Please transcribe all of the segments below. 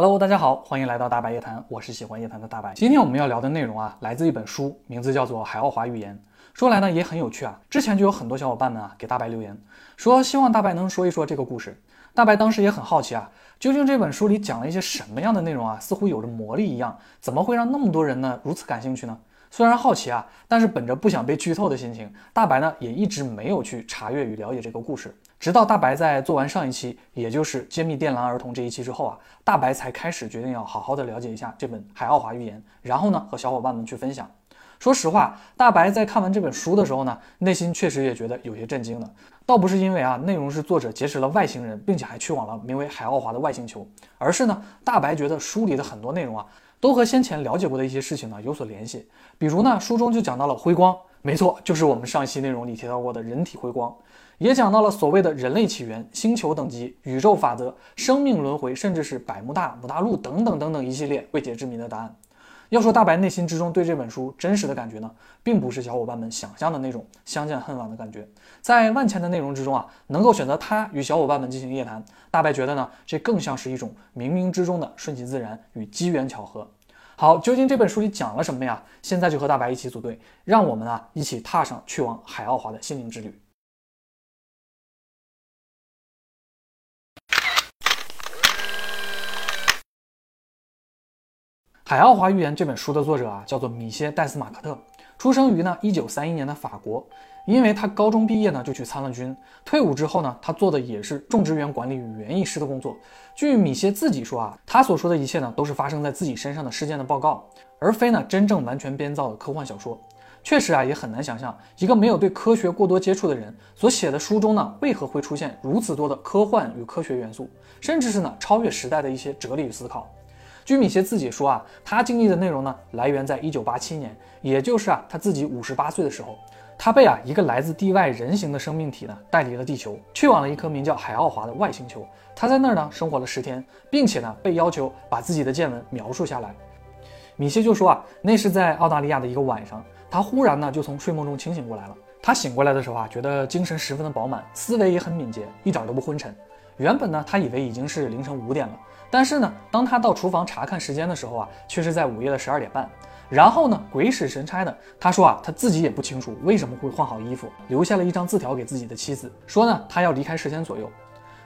Hello，大家好，欢迎来到大白夜谈，我是喜欢夜谈的大白。今天我们要聊的内容啊，来自一本书，名字叫做《海奥华预言》。说来呢也很有趣啊，之前就有很多小伙伴们啊给大白留言，说希望大白能说一说这个故事。大白当时也很好奇啊，究竟这本书里讲了一些什么样的内容啊？似乎有着魔力一样，怎么会让那么多人呢如此感兴趣呢？虽然好奇啊，但是本着不想被剧透的心情，大白呢也一直没有去查阅与了解这个故事。直到大白在做完上一期，也就是揭秘电缆儿童这一期之后啊，大白才开始决定要好好的了解一下这本《海奥华预言》，然后呢和小伙伴们去分享。说实话，大白在看完这本书的时候呢，内心确实也觉得有些震惊的。倒不是因为啊内容是作者结识了外星人，并且还去往了名为海奥华的外星球，而是呢大白觉得书里的很多内容啊，都和先前了解过的一些事情呢有所联系。比如呢，书中就讲到了辉光，没错，就是我们上一期内容里提到过的人体辉光。也讲到了所谓的人类起源、星球等级、宇宙法则、生命轮回，甚至是百慕大、五大陆等等等等一系列未解之谜的答案。要说大白内心之中对这本书真实的感觉呢，并不是小伙伴们想象的那种相见恨晚的感觉。在万千的内容之中啊，能够选择他与小伙伴们进行夜谈，大白觉得呢，这更像是一种冥冥之中的顺其自然与机缘巧合。好，究竟这本书里讲了什么呀？现在就和大白一起组队，让我们啊一起踏上去往海奥华的心灵之旅。《海奥华预言》这本书的作者啊，叫做米歇·戴斯马克特，出生于呢一九三一年的法国。因为他高中毕业呢就去参了军，退伍之后呢，他做的也是种植园管理与园艺师的工作。据米歇自己说啊，他所说的一切呢，都是发生在自己身上的事件的报告，而非呢真正完全编造的科幻小说。确实啊，也很难想象一个没有对科学过多接触的人所写的书中呢，为何会出现如此多的科幻与科学元素，甚至是呢超越时代的一些哲理与思考。据米歇自己说啊，他经历的内容呢，来源在一九八七年，也就是啊他自己五十八岁的时候，他被啊一个来自地外人形的生命体呢带离了地球，去往了一颗名叫海奥华的外星球。他在那儿呢生活了十天，并且呢被要求把自己的见闻描述下来。米歇就说啊，那是在澳大利亚的一个晚上，他忽然呢就从睡梦中清醒过来了。他醒过来的时候啊，觉得精神十分的饱满，思维也很敏捷，一点都不昏沉。原本呢，他以为已经是凌晨五点了，但是呢，当他到厨房查看时间的时候啊，却是在午夜的十二点半。然后呢，鬼使神差的，他说啊，他自己也不清楚为什么会换好衣服，留下了一张字条给自己的妻子，说呢，他要离开十天左右。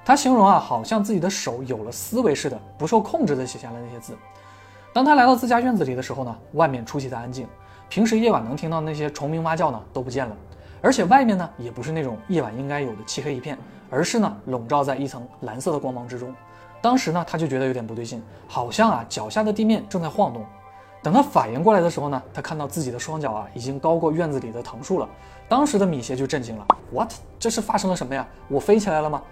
他形容啊，好像自己的手有了思维似的，不受控制的写下了那些字。当他来到自家院子里的时候呢，外面出奇的安静，平时夜晚能听到那些虫鸣蛙叫呢都不见了，而且外面呢也不是那种夜晚应该有的漆黑一片。而是呢，笼罩在一层蓝色的光芒之中。当时呢，他就觉得有点不对劲，好像啊，脚下的地面正在晃动。等他反应过来的时候呢，他看到自己的双脚啊，已经高过院子里的藤树了。当时的米歇就震惊了，What？这是发生了什么呀？我飞起来了吗？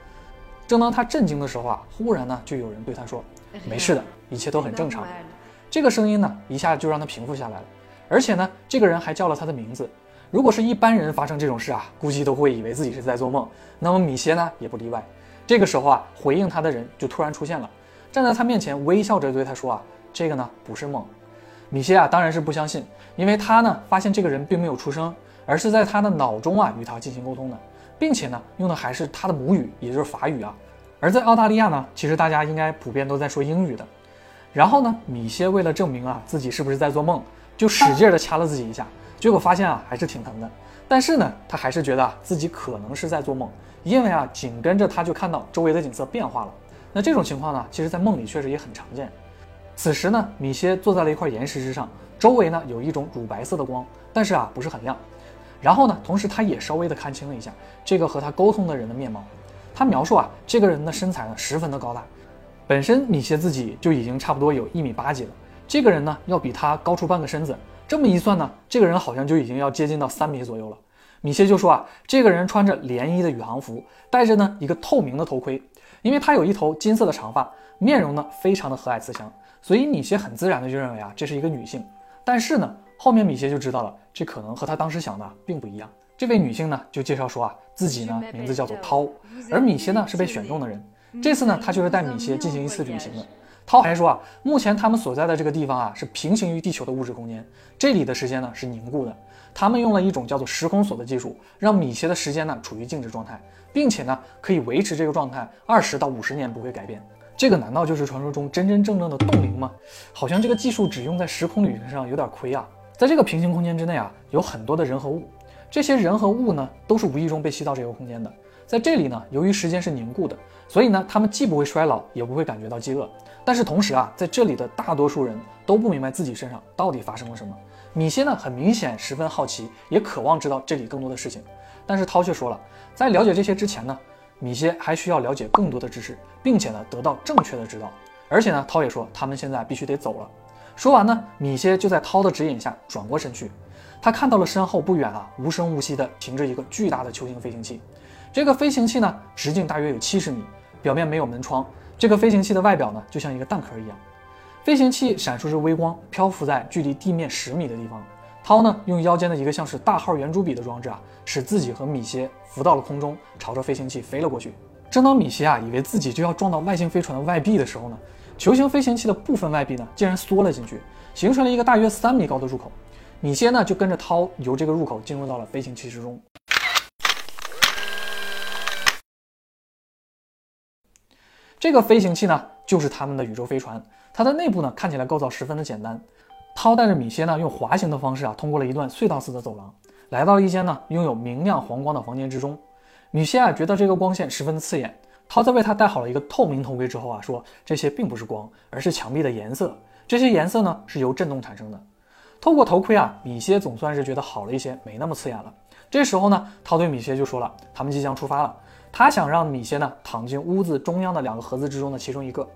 正当他震惊的时候啊，忽然呢，就有人对他说：“没事的，一切都很正常。”这个声音呢，一下就让他平复下来了。而且呢，这个人还叫了他的名字。如果是一般人发生这种事啊，估计都会以为自己是在做梦。那么米歇呢，也不例外。这个时候啊，回应他的人就突然出现了，站在他面前，微笑着对他说啊：“这个呢，不是梦。”米歇啊，当然是不相信，因为他呢，发现这个人并没有出声，而是在他的脑中啊，与他进行沟通的，并且呢，用的还是他的母语，也就是法语啊。而在澳大利亚呢，其实大家应该普遍都在说英语的。然后呢，米歇为了证明啊，自己是不是在做梦，就使劲的掐了自己一下。结果发现啊，还是挺疼的。但是呢，他还是觉得啊，自己可能是在做梦，因为啊，紧跟着他就看到周围的景色变化了。那这种情况呢，其实在梦里确实也很常见。此时呢，米歇坐在了一块岩石之上，周围呢有一种乳白色的光，但是啊，不是很亮。然后呢，同时他也稍微的看清了一下这个和他沟通的人的面貌。他描述啊，这个人的身材呢十分的高大，本身米歇自己就已经差不多有一米八几了，这个人呢要比他高出半个身子。这么一算呢，这个人好像就已经要接近到三米左右了。米歇就说啊，这个人穿着连衣的宇航服，戴着呢一个透明的头盔，因为他有一头金色的长发，面容呢非常的和蔼慈祥，所以米歇很自然的就认为啊这是一个女性。但是呢，后面米歇就知道了，这可能和他当时想的并不一样。这位女性呢就介绍说啊，自己呢名字叫做涛，而米歇呢是被选中的人，这次呢他就是带米歇进行一次旅行的。涛还说啊，目前他们所在的这个地方啊，是平行于地球的物质空间，这里的时间呢是凝固的。他们用了一种叫做时空锁的技术，让米歇的时间呢处于静止状态，并且呢可以维持这个状态二十到五十年不会改变。这个难道就是传说中真真正正的冻龄吗？好像这个技术只用在时空旅行上有点亏啊。在这个平行空间之内啊，有很多的人和物，这些人和物呢，都是无意中被吸到这个空间的。在这里呢，由于时间是凝固的，所以呢，他们既不会衰老，也不会感觉到饥饿。但是同时啊，在这里的大多数人都不明白自己身上到底发生了什么。米歇呢，很明显十分好奇，也渴望知道这里更多的事情。但是涛却说了，在了解这些之前呢，米歇还需要了解更多的知识，并且呢，得到正确的指导。而且呢，涛也说他们现在必须得走了。说完呢，米歇就在涛的指引下转过身去。他看到了身后不远啊，无声无息地停着一个巨大的球形飞行器。这个飞行器呢，直径大约有七十米，表面没有门窗。这个飞行器的外表呢，就像一个蛋壳一样。飞行器闪烁着微光，漂浮在距离地面十米的地方。涛呢，用腰间的一个像是大号圆珠笔的装置啊，使自己和米歇浮到了空中，朝着飞行器飞了过去。正当米歇啊，以为自己就要撞到外星飞船的外壁的时候呢，球形飞行器的部分外壁呢，竟然缩了进去，形成了一个大约三米高的入口。米歇呢，就跟着涛由这个入口进入到了飞行器之中。这个飞行器呢，就是他们的宇宙飞船。它的内部呢，看起来构造十分的简单。涛带着米歇呢，用滑行的方式啊，通过了一段隧道似的走廊，来到了一间呢拥有明亮黄光的房间之中。米歇啊，觉得这个光线十分的刺眼。涛在为他戴好了一个透明头盔之后啊，说这些并不是光，而是墙壁的颜色。这些颜色呢，是由震动产生的。透过头盔啊，米歇总算是觉得好了一些，没那么刺眼了。这时候呢，涛对米歇就说了，他们即将出发了。他想让米歇呢躺进屋子中央的两个盒子之中的其中一个。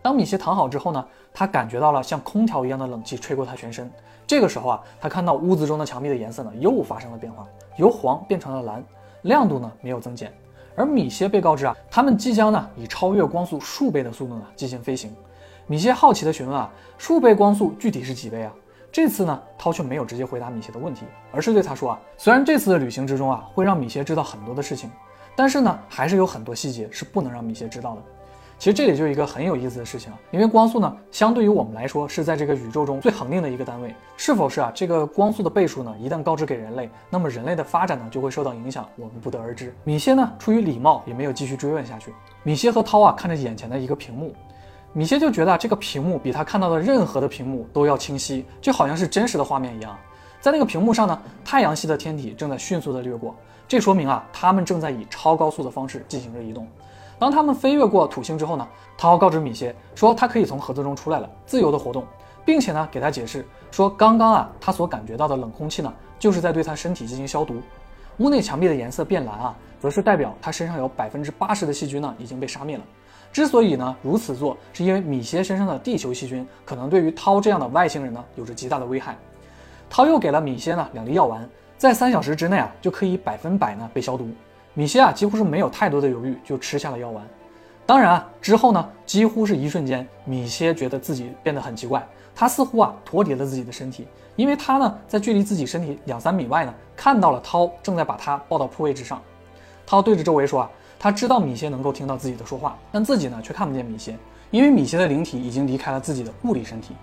当米歇躺好之后呢，他感觉到了像空调一样的冷气吹过他全身。这个时候啊，他看到屋子中的墙壁的颜色呢又发生了变化，由黄变成了蓝，亮度呢没有增减。而米歇被告知啊，他们即将呢以超越光速数倍的速度呢进行飞行。米歇好奇地询问啊，数倍光速具体是几倍啊？这次呢，涛却没有直接回答米歇的问题，而是对他说啊，虽然这次的旅行之中啊会让米歇知道很多的事情。但是呢，还是有很多细节是不能让米歇知道的。其实这里就一个很有意思的事情啊，因为光速呢，相对于我们来说是在这个宇宙中最恒定的一个单位。是否是啊？这个光速的倍数呢，一旦告知给人类，那么人类的发展呢就会受到影响，我们不得而知。米歇呢，出于礼貌也没有继续追问下去。米歇和涛啊看着眼前的一个屏幕，米歇就觉得这个屏幕比他看到的任何的屏幕都要清晰，就好像是真实的画面一样。在那个屏幕上呢，太阳系的天体正在迅速的掠过。这说明啊，他们正在以超高速的方式进行着移动。当他们飞越过土星之后呢，涛告知米歇说，他可以从盒子中出来了，自由的活动，并且呢，给他解释说，刚刚啊，他所感觉到的冷空气呢，就是在对他身体进行消毒。屋内墙壁的颜色变蓝啊，则是代表他身上有百分之八十的细菌呢已经被杀灭了。之所以呢如此做，是因为米歇身上的地球细菌可能对于涛这样的外星人呢有着极大的危害。涛又给了米歇呢两粒药丸。在三小时之内啊，就可以百分百呢被消毒。米歇啊，几乎是没有太多的犹豫，就吃下了药丸。当然啊，之后呢，几乎是一瞬间，米歇觉得自己变得很奇怪，他似乎啊脱离了自己的身体，因为他呢在距离自己身体两三米外呢，看到了涛正在把他抱到铺位之上。涛对着周围说啊，他知道米歇能够听到自己的说话，但自己呢却看不见米歇，因为米歇的灵体已经离开了自己的物理身体。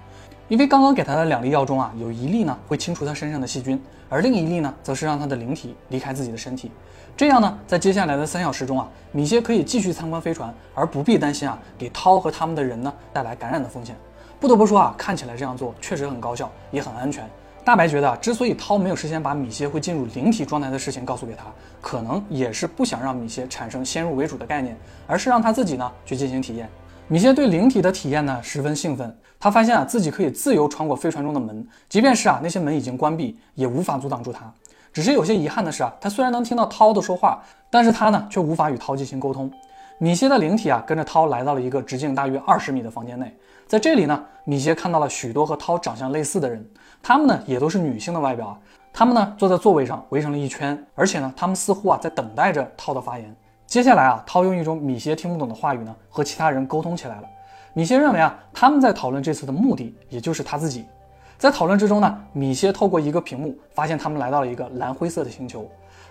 因为刚刚给他的两粒药中啊，有一粒呢会清除他身上的细菌，而另一粒呢，则是让他的灵体离开自己的身体。这样呢，在接下来的三小时中啊，米歇可以继续参观飞船，而不必担心啊给涛和他们的人呢带来感染的风险。不得不说啊，看起来这样做确实很高效，也很安全。大白觉得啊，之所以涛没有事先把米歇会进入灵体状态的事情告诉给他，可能也是不想让米歇产生先入为主的概念，而是让他。自己呢去进行体验。米歇对灵体的体验呢十分兴奋，他发现啊自己可以自由穿过飞船中的门，即便是啊那些门已经关闭，也无法阻挡住他。只是有些遗憾的是啊，他虽然能听到涛的说话，但是他呢却无法与涛进行沟通。米歇的灵体啊跟着涛来到了一个直径大约二十米的房间内，在这里呢，米歇看到了许多和涛长相类似的人，他们呢也都是女性的外表啊，他们呢坐在座位上围成了一圈，而且呢他们似乎啊在等待着涛的发言。接下来啊，涛用一种米歇听不懂的话语呢，和其他人沟通起来了。米歇认为啊，他们在讨论这次的目的，也就是他自己。在讨论之中呢，米歇透过一个屏幕发现他们来到了一个蓝灰色的星球。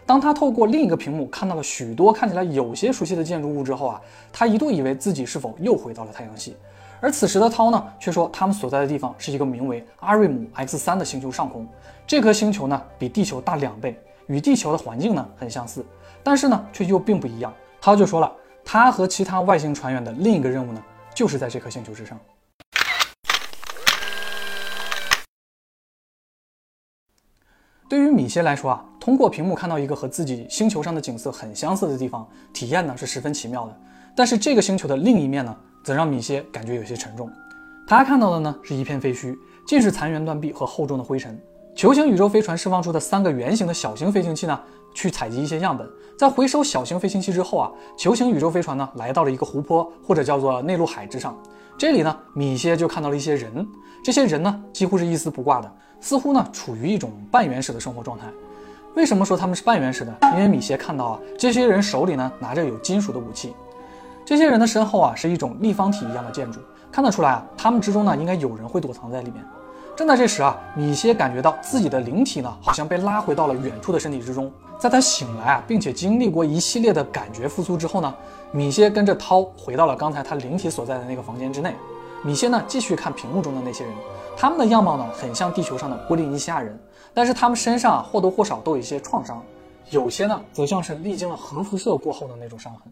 当他透过另一个屏幕看到了许多看起来有些熟悉的建筑物之后啊，他一度以为自己是否又回到了太阳系。而此时的涛呢，却说他们所在的地方是一个名为阿瑞姆 X 三的星球上空。这颗星球呢，比地球大两倍，与地球的环境呢很相似。但是呢，却又并不一样。涛就说了，他和其他外星船员的另一个任务呢，就是在这颗星球之上。对于米歇来说啊，通过屏幕看到一个和自己星球上的景色很相似的地方，体验呢是十分奇妙的。但是这个星球的另一面呢，则让米歇感觉有些沉重。他看到的呢是一片废墟，尽是残垣断壁和厚重的灰尘。球形宇宙飞船释放出的三个圆形的小型飞行器呢，去采集一些样本。在回收小型飞行器之后啊，球形宇宙飞船呢来到了一个湖泊或者叫做内陆海之上。这里呢，米歇就看到了一些人，这些人呢几乎是一丝不挂的。似乎呢处于一种半原始的生活状态。为什么说他们是半原始的？因为米歇看到啊，这些人手里呢拿着有金属的武器。这些人的身后啊是一种立方体一样的建筑，看得出来啊，他们之中呢应该有人会躲藏在里面。正在这时啊，米歇感觉到自己的灵体呢好像被拉回到了远处的身体之中。在他醒来啊，并且经历过一系列的感觉复苏之后呢，米歇跟着涛回到了刚才他灵体所在的那个房间之内。米歇呢继续看屏幕中的那些人。他们的样貌呢，很像地球上的波利尼西亚人，但是他们身上啊或多或少都有一些创伤，有些呢，则像是历经了核辐射过后的那种伤痕。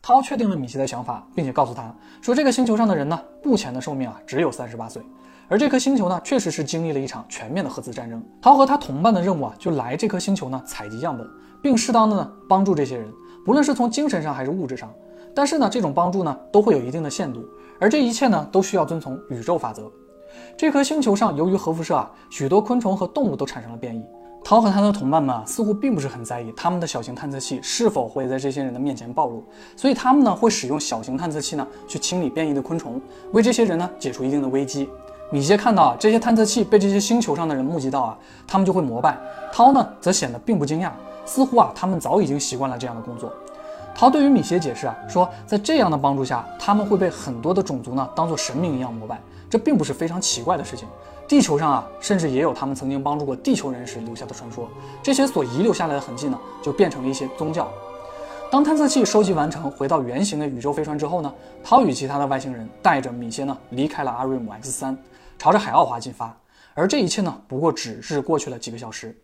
涛确定了米歇的想法，并且告诉他说，这个星球上的人呢，目前的寿命啊，只有三十八岁，而这颗星球呢，确实是经历了一场全面的核子战争。陶和他同伴的任务啊，就来这颗星球呢，采集样本，并适当的呢，帮助这些人，不论是从精神上还是物质上。但是呢，这种帮助呢，都会有一定的限度，而这一切呢，都需要遵从宇宙法则。这颗星球上，由于核辐射啊，许多昆虫和动物都产生了变异。陶和他的同伴们啊，似乎并不是很在意他们的小型探测器是否会在这些人的面前暴露，所以他们呢会使用小型探测器呢去清理变异的昆虫，为这些人呢解除一定的危机。米歇看到啊这些探测器被这些星球上的人目击到啊，他们就会膜拜。涛呢则显得并不惊讶，似乎啊他们早已经习惯了这样的工作。涛对于米歇解释啊说，在这样的帮助下，他们会被很多的种族呢当做神明一样膜拜。这并不是非常奇怪的事情，地球上啊，甚至也有他们曾经帮助过地球人时留下的传说。这些所遗留下来的痕迹呢，就变成了一些宗教。当探测器收集完成，回到圆形的宇宙飞船之后呢，涛与其他的外星人带着米歇呢，离开了阿瑞姆 X 三，朝着海奥华进发。而这一切呢，不过只是过去了几个小时。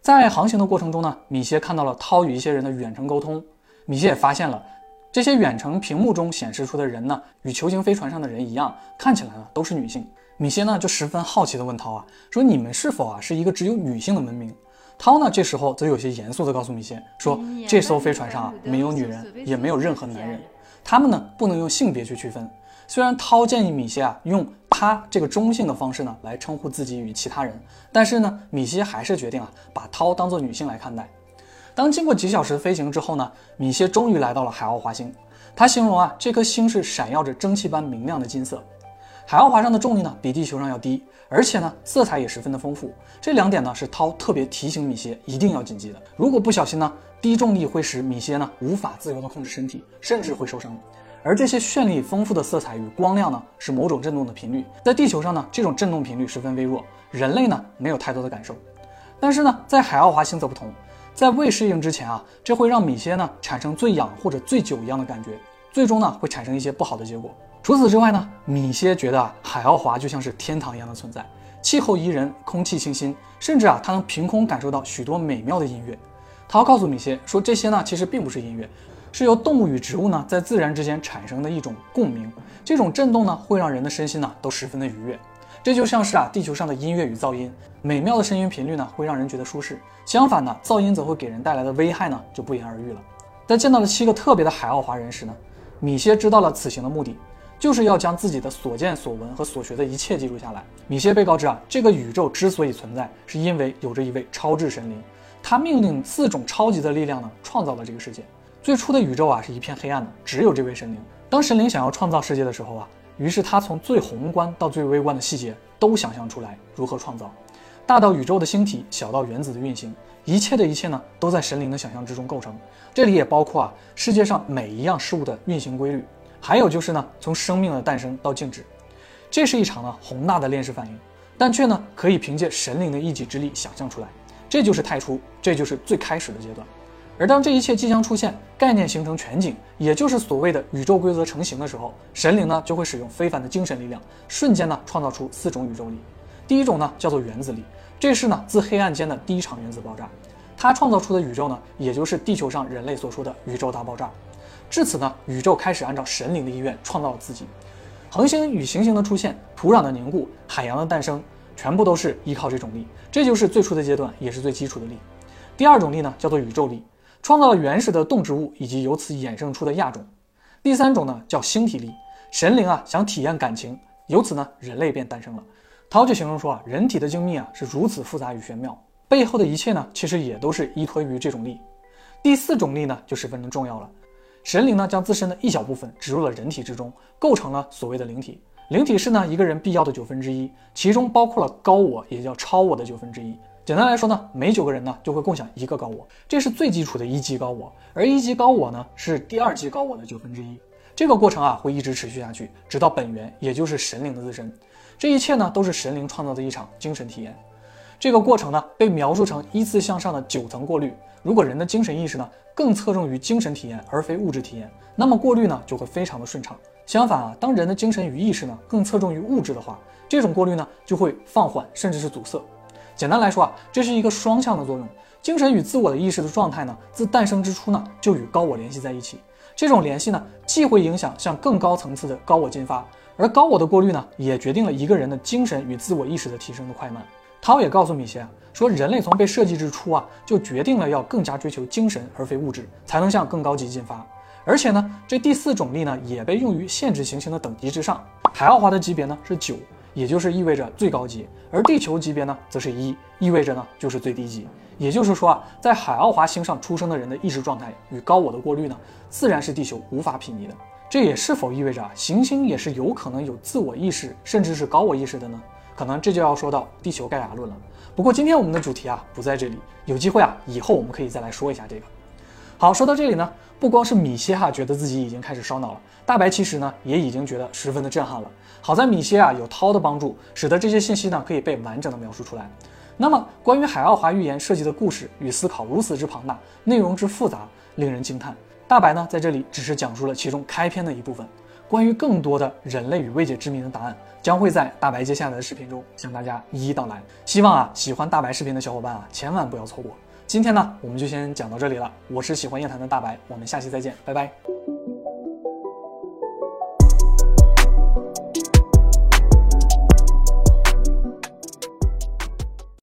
在航行的过程中呢，米歇看到了涛与一些人的远程沟通。米歇也发现了，这些远程屏幕中显示出的人呢，与球形飞船上的人一样，看起来呢都是女性。米歇呢就十分好奇地问涛啊，说你们是否啊是一个只有女性的文明？涛呢这时候则有些严肃地告诉米歇说，这艘飞船上啊没有女人，也没有任何男人，他们呢不能用性别去区分。虽然涛建议米歇啊用他这个中性的方式呢来称呼自己与其他人，但是呢米歇还是决定啊把涛当做女性来看待。当经过几小时的飞行之后呢，米歇终于来到了海奥华星。他形容啊，这颗星是闪耀着蒸汽般明亮的金色。海奥华上的重力呢比地球上要低，而且呢色彩也十分的丰富。这两点呢是涛特别提醒米歇一定要谨记的。如果不小心呢，低重力会使米歇呢无法自由的控制身体，甚至会受伤。而这些绚丽丰富的色彩与光亮呢是某种振动的频率，在地球上呢这种振动频率十分微弱，人类呢没有太多的感受。但是呢在海奥华星则不同。在未适应之前啊，这会让米歇呢产生醉氧或者醉酒一样的感觉，最终呢会产生一些不好的结果。除此之外呢，米歇觉得海奥华就像是天堂一样的存在，气候宜人，空气清新，甚至啊他能凭空感受到许多美妙的音乐。他告诉米歇说，这些呢其实并不是音乐，是由动物与植物呢在自然之间产生的一种共鸣，这种震动呢会让人的身心呢都十分的愉悦。这就像是啊，地球上的音乐与噪音，美妙的声音频率呢，会让人觉得舒适；相反呢，噪音则会给人带来的危害呢，就不言而喻了。在见到了七个特别的海奥华人时呢，米歇知道了此行的目的，就是要将自己的所见所闻和所学的一切记录下来。米歇被告知啊，这个宇宙之所以存在，是因为有着一位超智神灵，他命令四种超级的力量呢，创造了这个世界。最初的宇宙啊，是一片黑暗的，只有这位神灵。当神灵想要创造世界的时候啊。于是他从最宏观到最微观的细节都想象出来如何创造，大到宇宙的星体，小到原子的运行，一切的一切呢，都在神灵的想象之中构成。这里也包括啊世界上每一样事物的运行规律，还有就是呢从生命的诞生到静止，这是一场呢宏大的链式反应，但却呢可以凭借神灵的一己之力想象出来。这就是太初，这就是最开始的阶段。而当这一切即将出现，概念形成全景，也就是所谓的宇宙规则成型的时候，神灵呢就会使用非凡的精神力量，瞬间呢创造出四种宇宙力。第一种呢叫做原子力，这是呢自黑暗间的第一场原子爆炸，它创造出的宇宙呢，也就是地球上人类所说的宇宙大爆炸。至此呢，宇宙开始按照神灵的意愿创造了自己。恒星与行星的出现，土壤的凝固，海洋的诞生，全部都是依靠这种力。这就是最初的阶段，也是最基础的力。第二种力呢，叫做宇宙力，创造了原始的动植物以及由此衍生出的亚种。第三种呢，叫星体力，神灵啊想体验感情，由此呢，人类便诞生了。陶就形容说啊，人体的精密啊是如此复杂与玄妙。背后的一切呢，其实也都是依托于这种力。第四种力呢，就十分的重要了。神灵呢，将自身的一小部分植入了人体之中，构成了所谓的灵体。灵体是呢一个人必要的九分之一，其中包括了高我，也叫超我的九分之一。简单来说呢，每九个人呢就会共享一个高我，这是最基础的一级高我。而一级高我呢，是第二级高我的九分之一。这个过程啊，会一直持续下去，直到本源，也就是神灵的自身。这一切呢，都是神灵创造的一场精神体验。这个过程呢，被描述成依次向上的九层过滤。如果人的精神意识呢，更侧重于精神体验而非物质体验，那么过滤呢就会非常的顺畅。相反啊，当人的精神与意识呢更侧重于物质的话，这种过滤呢就会放缓甚至是阻塞。简单来说啊，这是一个双向的作用。精神与自我的意识的状态呢，自诞生之初呢就与高我联系在一起。这种联系呢，既会影响向更高层次的高我进发，而高我的过滤呢，也决定了一个人的精神与自我意识的提升的快慢。涛也告诉米歇啊，说人类从被设计之初啊，就决定了要更加追求精神而非物质，才能向更高级进发。而且呢，这第四种力呢，也被用于限制行星的等级之上。海奥华的级别呢是九，也就是意味着最高级；而地球级别呢则是一，意味着呢就是最低级。也就是说啊，在海奥华星上出生的人的意识状态与高我的过滤呢，自然是地球无法匹敌的。这也是否意味着啊行星也是有可能有自我意识，甚至是高我意识的呢？可能这就要说到地球盖亚论了。不过今天我们的主题啊不在这里，有机会啊以后我们可以再来说一下这个。好，说到这里呢，不光是米歇哈觉得自己已经开始烧脑了，大白其实呢也已经觉得十分的震撼了。好在米歇啊有涛的帮助，使得这些信息呢可以被完整的描述出来。那么关于海奥华预言设计的故事与思考如此之庞大，内容之复杂，令人惊叹。大白呢在这里只是讲述了其中开篇的一部分。关于更多的人类与未解之谜的答案，将会在大白接下来的视频中向大家一一道来。希望啊，喜欢大白视频的小伙伴啊，千万不要错过。今天呢，我们就先讲到这里了。我是喜欢夜谈的大白，我们下期再见，拜拜。